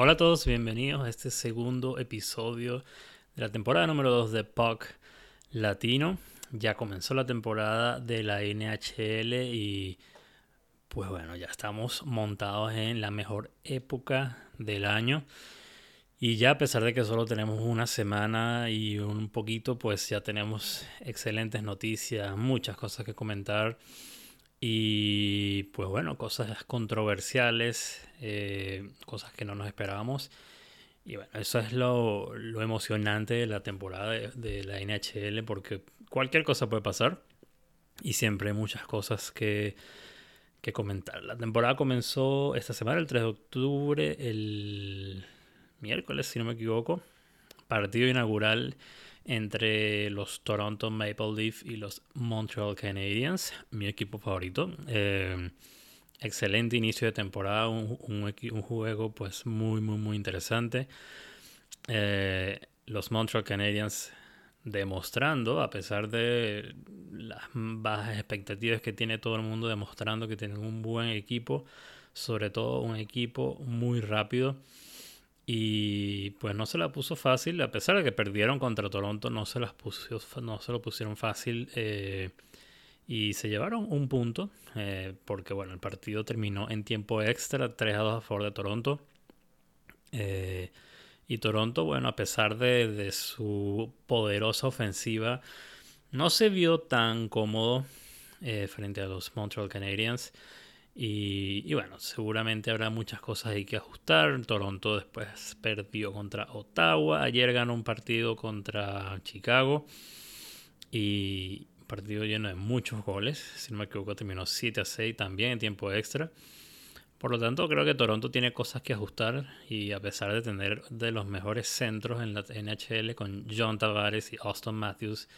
Hola a todos, bienvenidos a este segundo episodio de la temporada número 2 de POC Latino. Ya comenzó la temporada de la NHL y pues bueno, ya estamos montados en la mejor época del año. Y ya a pesar de que solo tenemos una semana y un poquito, pues ya tenemos excelentes noticias, muchas cosas que comentar. Y pues bueno, cosas controversiales, eh, cosas que no nos esperábamos. Y bueno, eso es lo, emocionante de la temporada de, la NHL, porque cualquier cosa puede pasar y siempre hay muchas cosas que, que comentar. La temporada comenzó esta semana, el 3 de octubre, el miércoles, si no me equivoco. Partido inaugural entre los Toronto Maple Leaf y los Montreal Canadiens, mi equipo favorito. Eh, excelente inicio de temporada, un, juego pues muy, muy, muy interesante. Eh, los Montreal Canadiens demostrando, a pesar de las bajas expectativas que tiene todo el mundo, demostrando que tienen un buen equipo, sobre todo un equipo muy rápido. Y pues no se la puso fácil, a pesar de que perdieron contra Toronto, no se, las puso, no se lo pusieron fácil. Eh, y se llevaron un punto, eh, porque bueno, el partido terminó en tiempo extra, 3 a 2 a favor de Toronto. Eh, y Toronto, bueno, a pesar de, de, su poderosa ofensiva, no se vio tan cómodo frente a los Montreal Canadiens. Y, bueno, seguramente habrá muchas cosas ahí que ajustar. Toronto después perdió contra Ottawa. Ayer ganó un partido contra Chicago. Y un partido lleno de muchos goles. Si no me equivoco, terminó 7 a 6 también en tiempo extra. Por lo tanto, creo que Toronto tiene cosas que ajustar. Y a pesar de tener de los mejores centros en la NHL con John Tavares y Austin Matthews.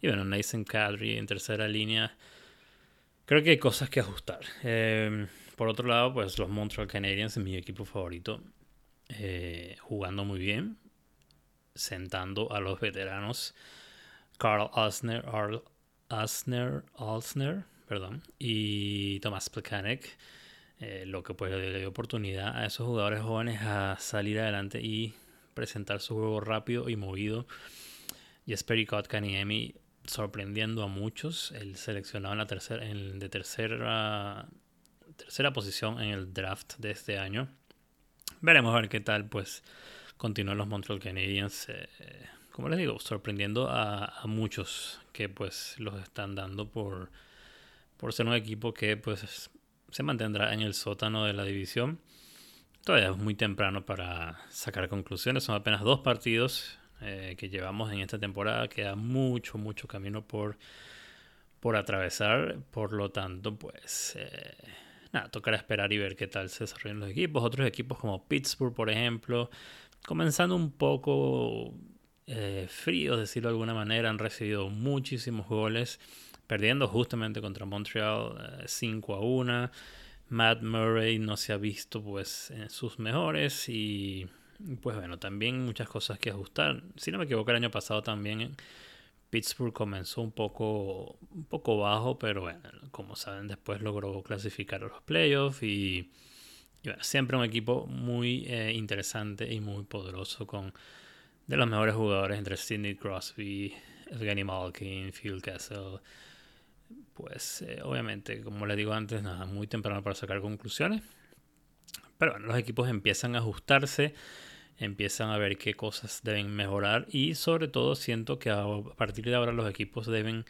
Y bueno, Nathan Kadri en tercera línea Creo que hay cosas que ajustar. Em, por otro lado, pues los Montreal Canadiens, mi equipo favorito, eh, jugando muy bien, sentando a los veteranos Carl Asner, Asner, Alsner, perdón, y Thomas Plekanec, eh, lo que pues le dio oportunidad a esos jugadores jóvenes a salir adelante y presentar su juego rápido y movido. Jesperi Kotkaniemi sorprendiendo a muchos. El seleccionado en la tercera, en, de tercera, tercera posición en el draft de este año. Veremos a ver qué tal pues continúan los Montreal Canadiens. Eh, como les digo, sorprendiendo a, muchos que pues los están dando por, por ser un equipo que pues se mantendrá en el sótano de la división. Todavía es muy temprano para sacar conclusiones. Son apenas dos partidos eh, que llevamos en esta temporada. Queda mucho, mucho camino por, por atravesar. Por lo tanto, pues eh, nada, tocará esperar y ver qué tal se desarrollan los equipos. Otros equipos como Pittsburgh, por ejemplo, comenzando un poco eh, fríos, decirlo de alguna manera, han recibido muchísimos goles, perdiendo justamente contra Montreal 5 a 1. Matt Murray no se ha visto pues en sus mejores y pues bueno, también muchas cosas que ajustar. Si no me equivoco, el año pasado también Pittsburgh comenzó un poco, un poco bajo, pero bueno, como saben, después logró clasificar a los playoffs y, bueno, siempre un equipo muy eh, interesante y muy poderoso con de los mejores jugadores entre Sidney Crosby, Evgeny Malkin, Phil Kessel. Pues eh, obviamente, como les digo antes, nada, muy temprano para sacar conclusiones. Pero bueno, los equipos empiezan a ajustarse empiezan a ver qué cosas deben mejorar y sobre todo siento que a partir de ahora los equipos deben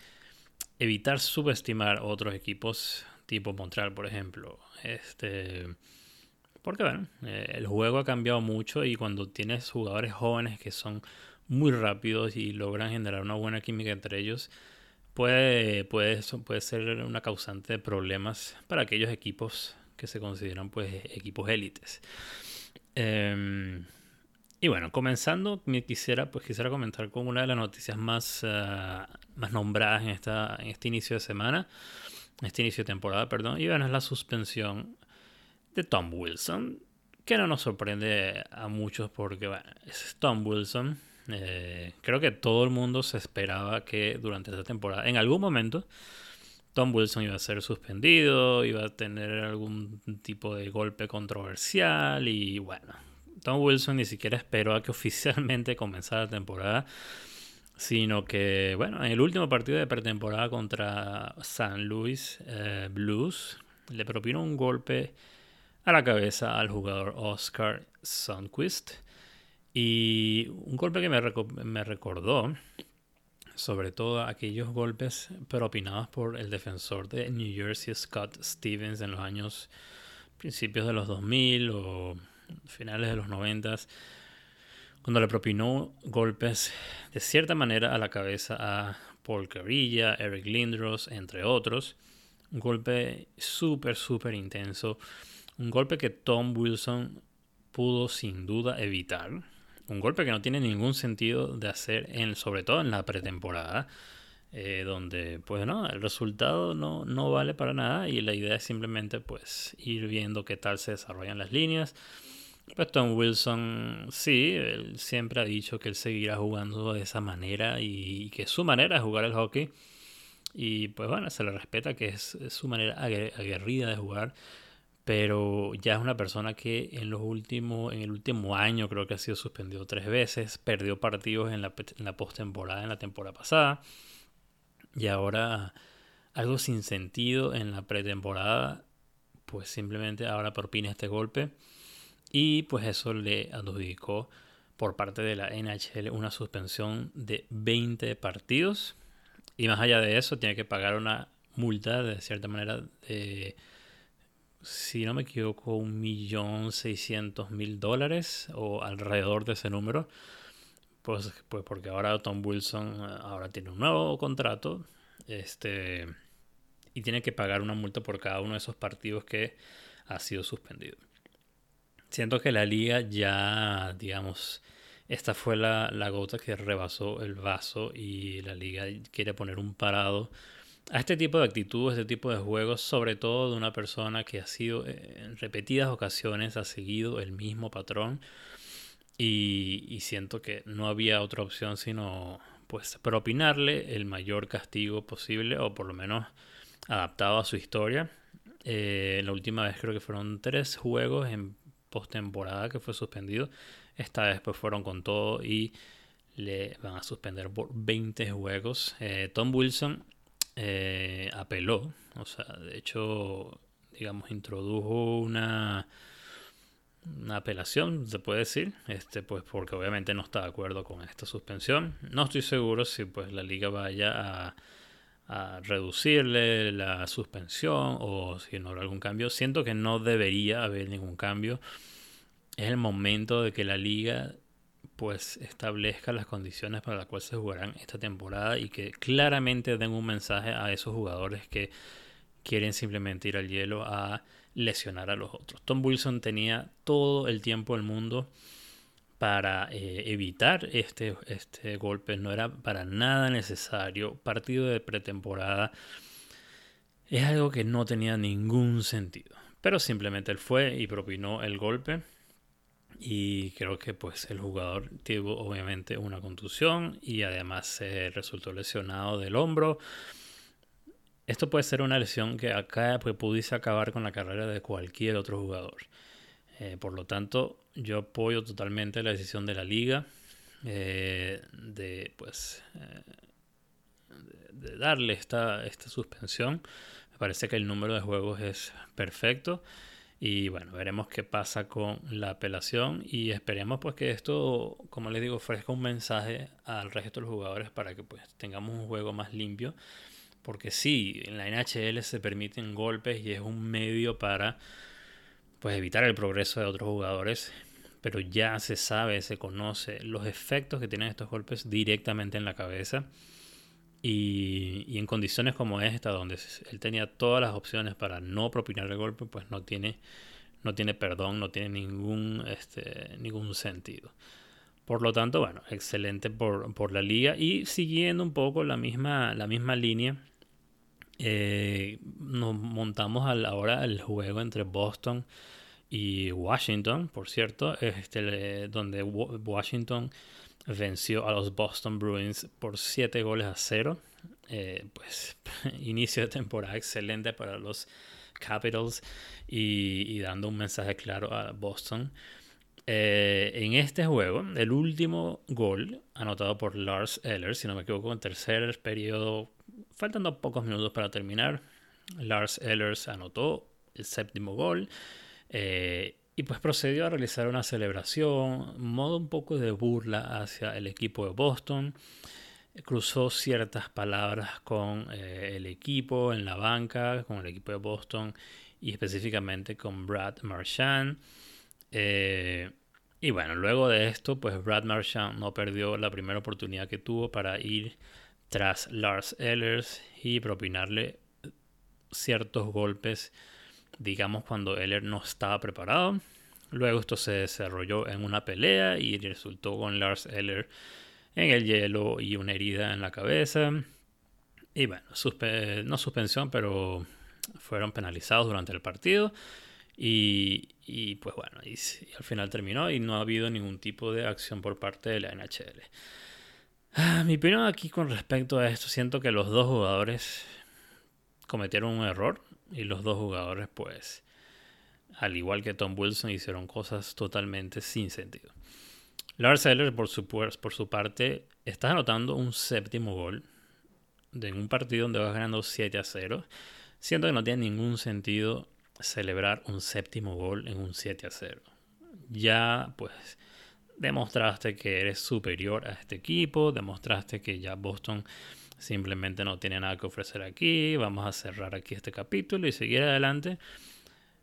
evitar subestimar otros equipos tipo Montreal, por ejemplo. Este, porque bueno, eh, el juego ha cambiado mucho y cuando tienes jugadores jóvenes que son muy rápidos y logran generar una buena química entre ellos, puede, puede, puede ser una causante de problemas para aquellos equipos que se consideran pues equipos élites. Eh, y bueno, comenzando, me quisiera, pues quisiera comentar con una de las noticias más, eh, más nombradas en, esta, en este inicio de semana, este inicio de temporada, perdón, y bueno, es la suspensión de Tom Wilson, que no nos sorprende a muchos porque, bueno, es Tom Wilson. Eh, creo que todo el mundo se esperaba que durante esta temporada, en algún momento, Tom Wilson iba a ser suspendido, iba a tener algún tipo de golpe controversial y bueno, Tom Wilson ni siquiera esperó a que oficialmente comenzara la temporada, sino que, bueno, en el último partido de pretemporada contra San Luis eh, Blues, le propinó un golpe a la cabeza al jugador Oscar Sundquist. Y un golpe que me, me recordó sobre todo aquellos golpes propinados por el defensor de New Jersey Scott Stevens en los años principios de los 2000 o finales de los 90 cuando le propinó golpes de cierta manera a la cabeza a Paul Carilla, Eric Lindros, entre otros. Un golpe súper, súper intenso. Un golpe que Tom Wilson pudo sin duda evitar un golpe que no tiene ningún sentido de hacer, en, sobre todo en la pretemporada, eh, donde pues no, el resultado no, no vale para nada y la idea es simplemente pues ir viendo qué tal se desarrollan las líneas. Pues Tom Wilson, sí, él siempre ha dicho que él seguirá jugando de esa manera y, que es su manera de jugar el hockey. Y pues bueno, se le respeta que es su manera aguerrida de jugar pero ya es una persona que en los últimos en el último año creo que ha sido suspendido tres veces perdió partidos en la, en la postemporada en la temporada pasada y ahora algo sin sentido en la pretemporada pues simplemente ahora propina este golpe y pues eso le adjudicó por parte de la NHL una suspensión de 20 partidos y más allá de eso tiene que pagar una multa de cierta manera de si no me equivoco, un millón seiscientos mil dólares o alrededor de ese número. Pues, pues porque ahora Tom Wilson eh, ahora tiene un nuevo contrato este, y tiene que pagar una multa por cada uno de esos partidos que ha sido suspendido. Siento que la liga ya, digamos, esta fue la, la gota que rebasó el vaso y la liga quiere poner un parado a este tipo de actitudes, este tipo de juegos, sobre todo de una persona que ha sido eh, en repetidas ocasiones, ha seguido el mismo patrón y, siento que no había otra opción sino pues propinarle el mayor castigo posible o por lo menos adaptado a su historia. Eh, la última vez creo que fueron tres juegos en postemporada que fue suspendido. Esta vez pues fueron con todo y le van a suspender por 20 juegos. Eh, Tom Wilson eh, apeló, o sea, de hecho, digamos, introdujo una, una apelación, se puede decir, este, pues porque obviamente no está de acuerdo con esta suspensión. No estoy seguro si pues la liga vaya a, a reducirle la suspensión o si no habrá algún cambio. Siento que no debería haber ningún cambio. Es el momento de que la liga pues establezca las condiciones para las cuales se jugarán esta temporada y que claramente den un mensaje a esos jugadores que quieren simplemente ir al hielo a lesionar a los otros. Tom Wilson tenía todo el tiempo del mundo para eh, evitar este, este golpe, no era para nada necesario. Partido de pretemporada es algo que no tenía ningún sentido, pero simplemente él fue y propinó el golpe y creo que pues el jugador tuvo obviamente una contusión y además se resultó lesionado del hombro. Esto puede ser una lesión que acá pues, pudiese acabar con la carrera de cualquier otro jugador. Eh, por lo tanto, yo apoyo totalmente la decisión de la liga eh, de pues eh, darle esta, esta suspensión. Me parece que el número de juegos es perfecto. Y bueno, veremos qué pasa con la apelación y esperemos pues que esto, como les digo, ofrezca un mensaje al resto de los jugadores para que pues tengamos un juego más limpio. Porque sí, en la NHL se permiten golpes y es un medio para pues evitar el progreso de otros jugadores. Pero ya se sabe, se conoce los efectos que tienen estos golpes directamente en la cabeza. Y, y, en condiciones como esta, donde él tenía todas las opciones para no propinar el golpe, pues no tiene, no tiene perdón, no tiene ningún, este, ningún sentido. Por lo tanto, bueno, excelente por, por la liga. Y siguiendo un poco la misma, la misma línea, eh, nos montamos ahora el juego entre Boston y Washington, por cierto, este, donde Washington venció a los Boston Bruins por 7 goles a 0. Eh, pues inicio de temporada excelente para los Capitals y, dando un mensaje claro a Boston. Eh, en este juego, el último gol anotado por Lars Eller, si no me equivoco, en tercer periodo, faltando pocos minutos para terminar, Lars Eller anotó el séptimo gol eh, y pues procedió a realizar una celebración, modo un poco de burla hacia el equipo de Boston. Cruzó ciertas palabras con eh, el equipo en la banca, con el equipo de Boston y específicamente con Brad Marchand. Eh, y bueno, luego de esto, pues Brad Marchand no perdió la primera oportunidad que tuvo para ir tras Lars Ellers y propinarle ciertos golpes, digamos, cuando Eller no estaba preparado. Luego esto se desarrolló en una pelea y resultó con Lars Eller en el hielo y una herida en la cabeza. Y bueno, no suspensión, pero fueron penalizados durante el partido. Y, pues bueno, y, al final terminó y no ha habido ningún tipo de acción por parte de la NHL. Ah, mi opinión aquí con respecto a esto, siento que los dos jugadores cometieron un error y los dos jugadores pues, al igual que Tom Wilson, hicieron cosas totalmente sin sentido. Lars Eller, por su, por su parte, está anotando un séptimo gol en un partido donde vas ganando 7 a 0. Siento que no tiene ningún sentido celebrar un séptimo gol en un 7 a 0. Ya pues demostraste que eres superior a este equipo, demostraste que ya Boston simplemente no tiene nada que ofrecer aquí, vamos a cerrar aquí este capítulo y seguir adelante.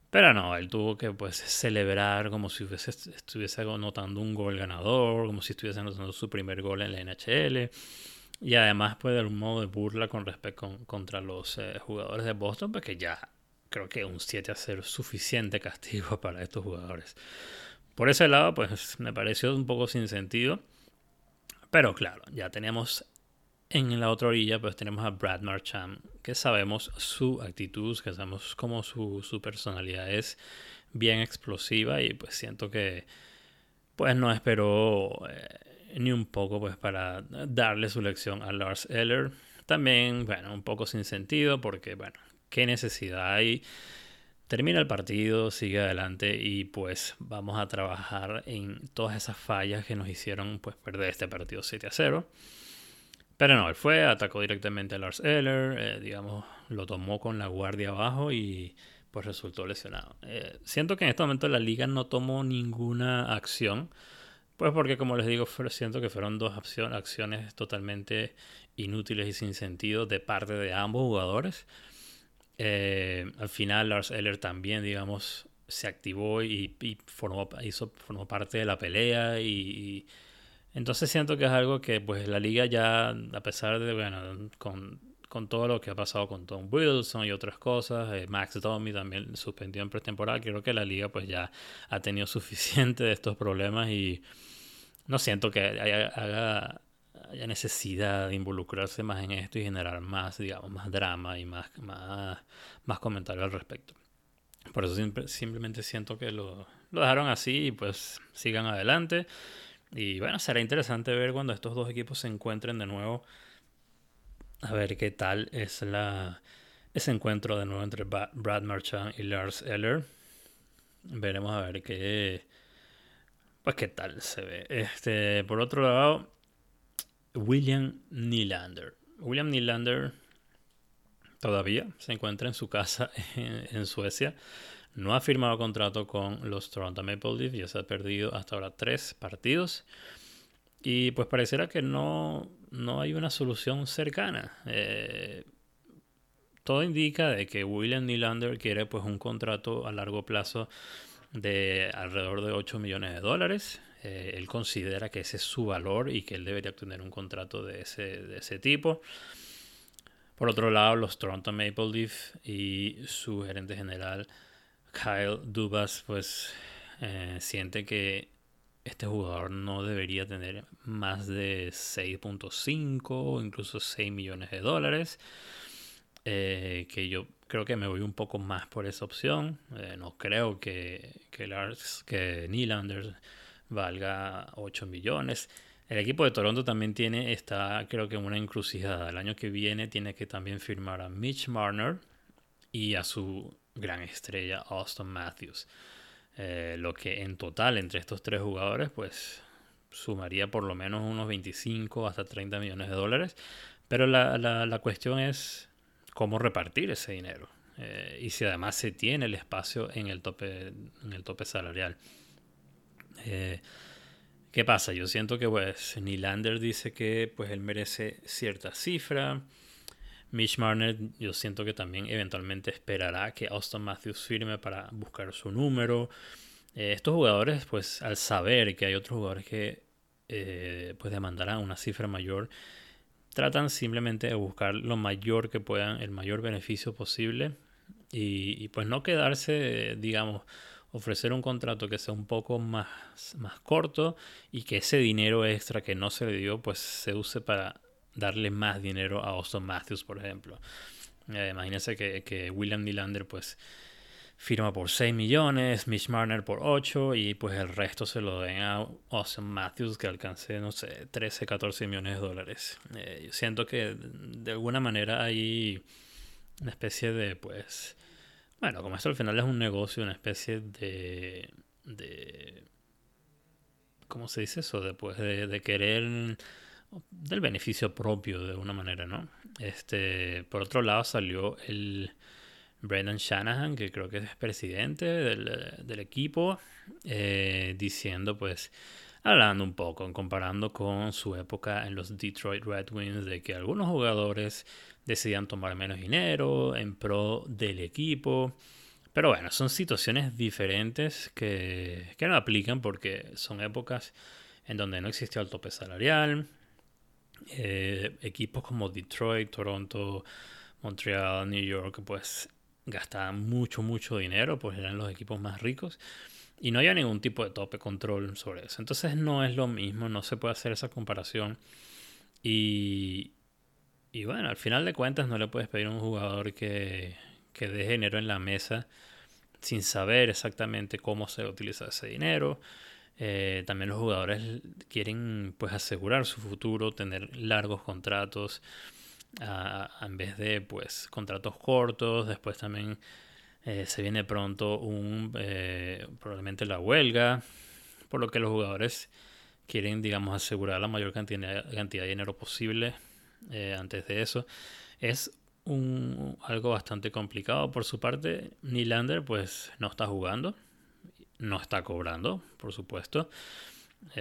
Pero no, él tuvo que pues celebrar como si estuviese anotando un gol ganador, como si estuviese anotando su primer gol en la NHL. Y además pues de un modo de burla con respecto contra los eh, jugadores de Boston, pues, ya creo que un 7 a 0 es suficiente castigo para estos jugadores. Por ese lado, pues me pareció un poco sin sentido. Pero claro, ya tenemos en la otra orilla, pues tenemos a Brad Marchand, que sabemos su actitud, que sabemos cómo su, su personalidad es bien explosiva y pues siento que pues no esperó eh, ni un poco pues para darle su lección a Lars Eller. También, bueno, un poco sin sentido porque, bueno, qué necesidad hay. Termina el partido, sigue adelante y pues vamos a trabajar en todas esas fallas que nos hicieron pues perder este partido 7 a 0. Pero no, él fue, atacó directamente a Lars Eller, eh, digamos, lo tomó con la guardia abajo y pues resultó lesionado. Eh, siento que en este momento la liga no tomó ninguna acción, pues porque como les digo, siento que fueron dos acciones totalmente inútiles y sin sentido de parte de ambos jugadores. Eh, al final Lars Eller también, digamos, se activó y, formó, hizo, formó parte de la pelea y, entonces siento que es algo que pues la liga ya, a pesar de, bueno, con, todo lo que ha pasado con Tom Wilson y otras cosas, eh, Max Domi también suspendió en pretemporada, creo que la liga pues ya ha tenido suficiente de estos problemas y no siento que haga haya necesidad de involucrarse más en esto y generar más, digamos, más drama y más, más, más comentario al respecto. Por eso simplemente siento que lo, lo dejaron así y pues sigan adelante. Y bueno, será interesante ver cuando estos dos equipos se encuentren de nuevo. A ver qué tal es la, ese encuentro de nuevo entre Brad Marchand y Lars Eller. Veremos a ver qué. Pues qué tal se ve. Este, por otro lado, William Nylander. William Nylander todavía se encuentra en su casa en, Suecia. No ha firmado contrato con los Toronto Maple Leafs, ya se ha perdido hasta ahora tres partidos. Y pues pareciera que no, no hay una solución cercana. Eh, todo indica de que William Nylander quiere pues un contrato a largo plazo de alrededor de 8 millones de dólares. Eh, él considera que ese es su valor y que él debería obtener un contrato de ese, de ese tipo. Por otro lado, los Toronto Maple Leafs y su gerente general Kyle Dubas pues eh, siente que este jugador no debería tener más de 6.5 o incluso 6 millones de dólares. Eh, que yo creo que me voy un poco más por esa opción. no creo que, que, Lars, que Nylander valga 8 millones. El equipo de Toronto también tiene, está creo que una encrucijada. El año que viene tiene que también firmar a Mitch Marner y a su gran estrella Austin Matthews. Eh, lo que en total entre estos tres jugadores, pues sumaría por lo menos unos 25 hasta 30 millones de dólares. Pero la, la, cuestión es cómo repartir ese dinero. Eh, y si además se tiene el espacio en el tope, en el tope salarial. Eh, ¿Qué pasa? Yo siento que pues Nylander dice que pues él merece cierta cifra. Mitch Marner yo siento que también eventualmente esperará que Austin Matthews firme para buscar su número. Eh, estos jugadores pues al saber que hay otros jugadores que eh, pues demandarán una cifra mayor, tratan simplemente de buscar lo mayor que puedan, el mayor beneficio posible y, y pues no quedarse, digamos, ofrecer un contrato que sea un poco más, más corto y que ese dinero extra que no se le dio pues se use para darle más dinero a Austin Matthews, por ejemplo. Eh, imagínense que, que, William Nylander pues firma por 6 millones, Mitch Marner por 8 y pues el resto se lo den a Austin Matthews que alcance, no sé, 13, 14 millones de dólares. Eh, yo siento que de alguna manera hay una especie de pues bueno, como esto al final es un negocio, una especie de. de ¿Cómo se dice eso? Después de, querer. del beneficio propio de una manera, ¿no? Este. Por otro lado salió el. Brendan Shanahan, que creo que es presidente del, del equipo, eh, diciendo pues hablando un poco, comparando con su época en los Detroit Red Wings, de que algunos jugadores decidían tomar menos dinero en pro del equipo. Pero bueno, son situaciones diferentes que, no aplican porque son épocas en donde no existía el tope salarial. Eh, equipos como Detroit, Toronto, Montreal, New York, pues gastaban mucho, mucho dinero, pues eran los equipos más ricos. Y no había ningún tipo de tope control sobre eso. Entonces no es lo mismo, no se puede hacer esa comparación. Y, y bueno, al final de cuentas no le puedes pedir a un jugador que, que deje dinero en la mesa sin saber exactamente cómo se utiliza ese dinero. Eh, también los jugadores quieren pues asegurar su futuro, tener largos contratos en vez de pues contratos cortos. Después también eh, se viene pronto un eh, probablemente la huelga, por lo que los jugadores quieren digamos asegurar la mayor cantidad, cantidad de dinero posible eh, antes de eso. Es un, algo bastante complicado por su parte. Nylander pues no está jugando, no está cobrando, por supuesto,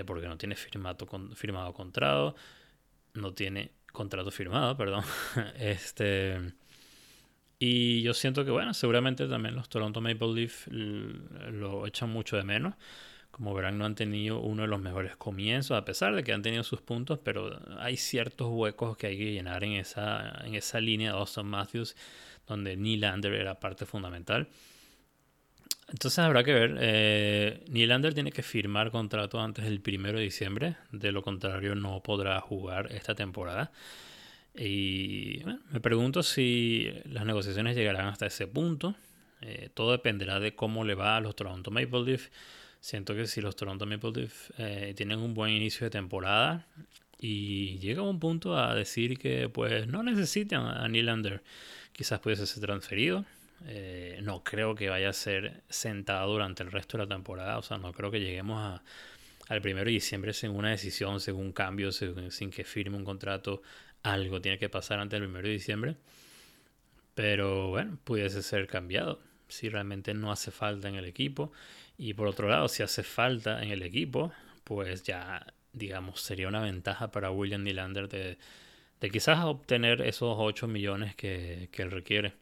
porque no tiene firmado, firmado contrato, no tiene contrato firmado, perdón. este y yo siento que bueno, seguramente también los Toronto Maple Leaf lo echan mucho de menos. Como verán, no han tenido uno de los mejores comienzos, a pesar de que han tenido sus puntos, pero hay ciertos huecos que hay que llenar en esa, en esa línea de Austin Matthews, donde Nylander era parte fundamental. Entonces habrá que ver. Eh, Nylander tiene que firmar contrato antes del primero de diciembre, de lo contrario no podrá jugar esta temporada. Y me pregunto si las negociaciones llegarán hasta ese punto. Eh, todo dependerá de cómo le va a los Toronto Maple Leafs Siento que si los Toronto Maple Leafs eh, tienen un buen inicio de temporada y llega un punto a decir que pues no necesitan a Nylander, quizás pudiese ser transferido. Eh, no creo que vaya a ser sentado durante el resto de la temporada. O sea, no creo que lleguemos a, al primero de diciembre sin una decisión, sin un cambio, sin que firme un contrato. Algo tiene que pasar antes del primero de diciembre. Pero bueno, pudiese ser cambiado si realmente no hace falta en el equipo. Y por otro lado, si hace falta en el equipo, pues ya, digamos, sería una ventaja para William Nylander de, de quizás obtener esos 8 millones que, que él requiere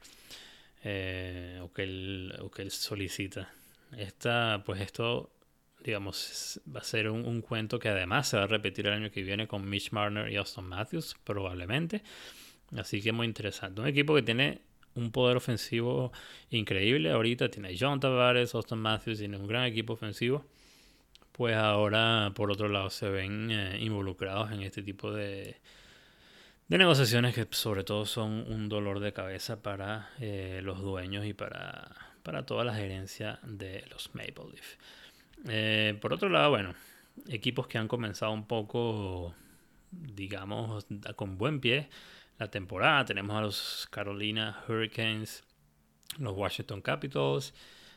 eh, o, que él, o que él solicita. Esta, pues esto, digamos, va a ser un, un, cuento que además se va a repetir el año que viene con Mitch Marner y Austin Matthews, probablemente. Así que muy interesante. Un equipo que tiene un poder ofensivo increíble. Ahorita tiene John Tavares, Austin Matthews, tiene un gran equipo ofensivo. Pues ahora, por otro lado, se ven eh, involucrados en este tipo de, de negociaciones que sobre todo son un dolor de cabeza para eh, los dueños y para, para toda la gerencia de los Maple Leaf. Eh, por otro lado, bueno, equipos que han comenzado un poco, digamos, con buen pie la temporada. Tenemos a los Carolina Hurricanes, los Washington Capitals,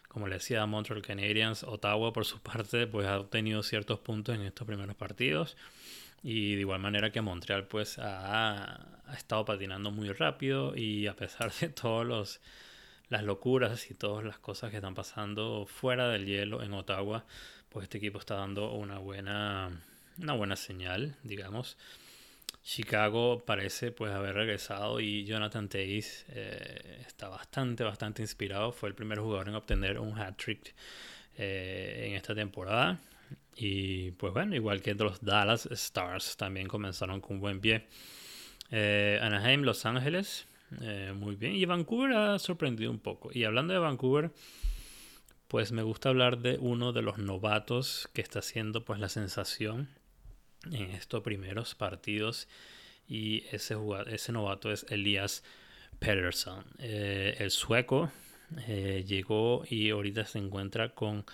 como le decía, Montreal Canadiens, Ottawa por su parte, pues ha obtenido ciertos puntos en estos primeros partidos. Y de igual manera que Montreal pues ha, ha estado patinando muy rápido y a pesar de todas las locuras y todas las cosas que están pasando fuera del hielo en Ottawa, pues este equipo está dando una buena, una buena señal, digamos. Chicago parece pues haber regresado y Jonathan Tays eh, está bastante, bastante inspirado. Fue el primer jugador en obtener un hat-trick eh, en esta temporada. Y pues bueno, igual que los Dallas Stars también comenzaron con buen pie. Eh, Anaheim, Los Ángeles, muy bien. Y Vancouver ha sorprendido un poco. Y hablando de Vancouver, pues me gusta hablar de uno de los novatos que está haciendo pues la sensación en estos primeros partidos y ese, ese novato es Elias Pedersen. Eh, el sueco eh, llegó y ahorita se encuentra con,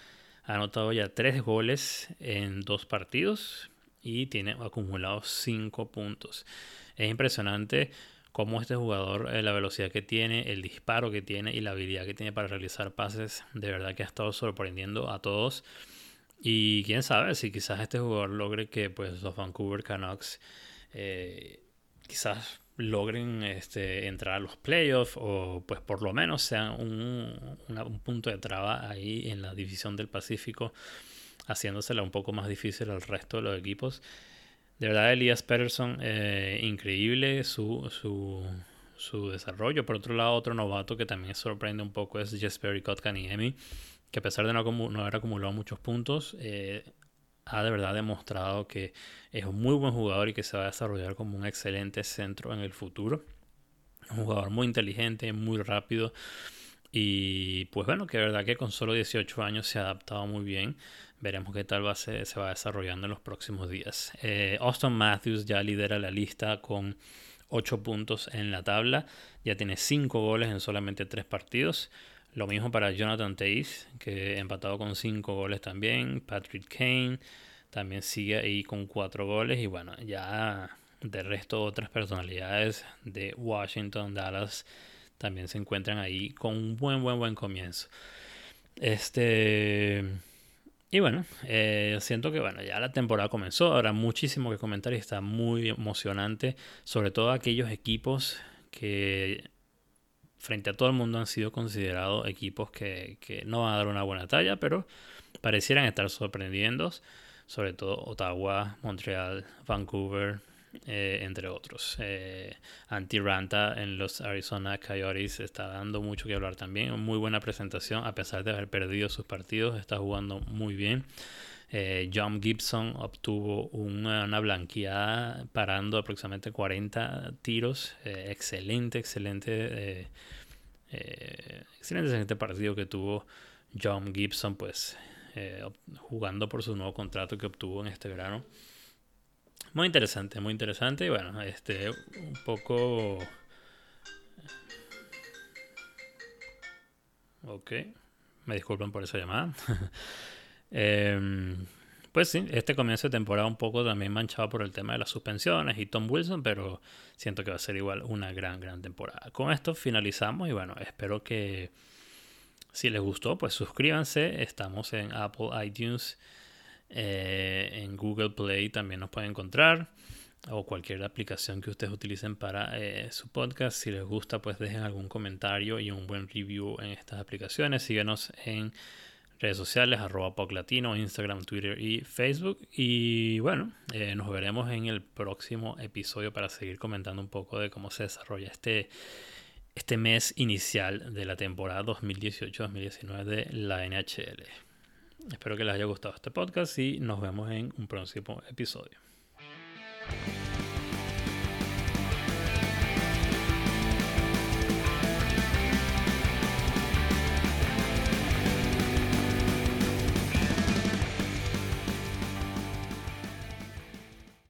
ha anotado ya tres goles en dos partidos y tiene acumulado cinco puntos. Es impresionante cómo este jugador, eh, la velocidad que tiene, el disparo que tiene y la habilidad que tiene para realizar pases, de verdad que ha estado sorprendiendo a todos. Y quién sabe si quizás este jugador logre que pues, los Vancouver Canucks eh, quizás logren este, entrar a los playoffs o pues por lo menos sean un, un, punto de traba ahí en la división del Pacífico, haciéndosela un poco más difícil al resto de los equipos. De verdad, Elias Peterson, eh, increíble su, su, su, desarrollo. Por otro lado, otro novato que también sorprende un poco es Jesper Kotkaniemi que a pesar de no, no haber acumulado muchos puntos, eh, ha de verdad demostrado que es un muy buen jugador y que se va a desarrollar como un excelente centro en el futuro. Un jugador muy inteligente, muy rápido. Y pues bueno, que de verdad que con solo 18 años se ha adaptado muy bien. Veremos qué tal va se, va desarrollando en los próximos días. Eh, Austin Matthews ya lidera la lista con 8 puntos en la tabla. Ya tiene 5 goles en solamente 3 partidos. Lo mismo para Jonathan Tays, que empatado con 5 goles también. Patrick Kane también sigue ahí con 4 goles. Y bueno, ya de resto otras personalidades de Washington, Dallas, también se encuentran ahí con un buen, buen, buen comienzo. Este... Y bueno, eh, siento que bueno, ya la temporada comenzó, habrá muchísimo que comentar y está muy emocionante, sobre todo aquellos equipos que frente a todo el mundo han sido considerados equipos que, no van a dar una buena talla, pero parecieran estar sorprendiendo, sobre todo Ottawa, Montreal, Vancouver, eh, entre otros. Eh, Anti-Ranta en los Arizona Coyotes está dando mucho que hablar también. Muy buena presentación, a pesar de haber perdido sus partidos, está jugando muy bien. Eh, John Gibson obtuvo una, blanqueada parando aproximadamente 40 tiros. Eh, excelente, excelente, excelente, excelente partido que tuvo John Gibson, pues jugando por su nuevo contrato que obtuvo en este verano. Muy interesante, muy interesante. Y bueno, este, un poco. Ok, me disculpan por esa llamada. Em, pues sí, este comienzo de temporada un poco también manchado por el tema de las suspensiones y Tom Wilson, pero siento que va a ser igual una gran, gran temporada. Con esto finalizamos y bueno, espero que si les gustó, pues suscríbanse. Estamos en Apple iTunes, eh, en Google Play también nos pueden encontrar o cualquier aplicación que ustedes utilicen para eh, su podcast. Si les gusta, pues dejen algún comentario y un buen review en estas aplicaciones. Síguenos en redes sociales, arroba Latino, Instagram, Twitter y Facebook. Y bueno, eh, nos veremos en el próximo episodio para seguir comentando un poco de cómo se desarrolla este, este mes inicial de la temporada 2018-2019 de la NHL. Espero que les haya gustado este podcast y nos vemos en un próximo episodio.